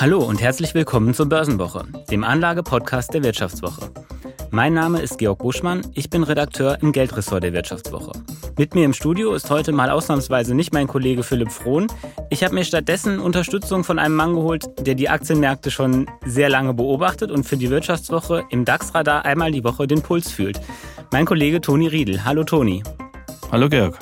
Hallo und herzlich willkommen zur Börsenwoche, dem Anlage-Podcast der Wirtschaftswoche. Mein Name ist Georg Buschmann, ich bin Redakteur im Geldressort der Wirtschaftswoche. Mit mir im Studio ist heute mal ausnahmsweise nicht mein Kollege Philipp Frohn. Ich habe mir stattdessen Unterstützung von einem Mann geholt, der die Aktienmärkte schon sehr lange beobachtet und für die Wirtschaftswoche im DAX-Radar einmal die Woche den Puls fühlt. Mein Kollege Toni Riedel. Hallo Toni. Hallo Georg.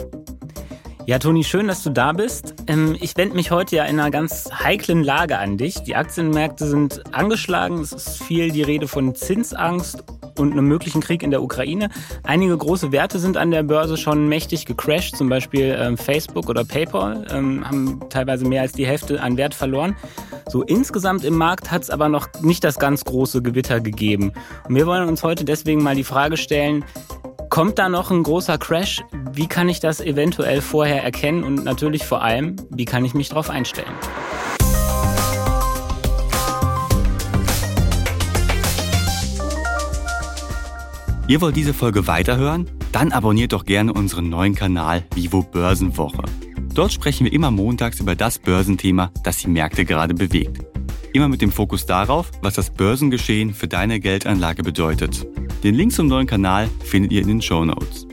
Ja, Toni, schön, dass du da bist. Ähm, ich wende mich heute ja in einer ganz heiklen Lage an dich. Die Aktienmärkte sind angeschlagen. Es ist viel die Rede von Zinsangst und einem möglichen Krieg in der Ukraine. Einige große Werte sind an der Börse schon mächtig gecrashed, zum Beispiel ähm, Facebook oder PayPal, ähm, haben teilweise mehr als die Hälfte an Wert verloren. So insgesamt im Markt hat es aber noch nicht das ganz große Gewitter gegeben. Und wir wollen uns heute deswegen mal die Frage stellen, Kommt da noch ein großer Crash? Wie kann ich das eventuell vorher erkennen? Und natürlich vor allem, wie kann ich mich darauf einstellen? Ihr wollt diese Folge weiterhören? Dann abonniert doch gerne unseren neuen Kanal Vivo Börsenwoche. Dort sprechen wir immer montags über das Börsenthema, das die Märkte gerade bewegt. Immer mit dem Fokus darauf, was das Börsengeschehen für deine Geldanlage bedeutet. Den Link zum neuen Kanal findet ihr in den Show Notes.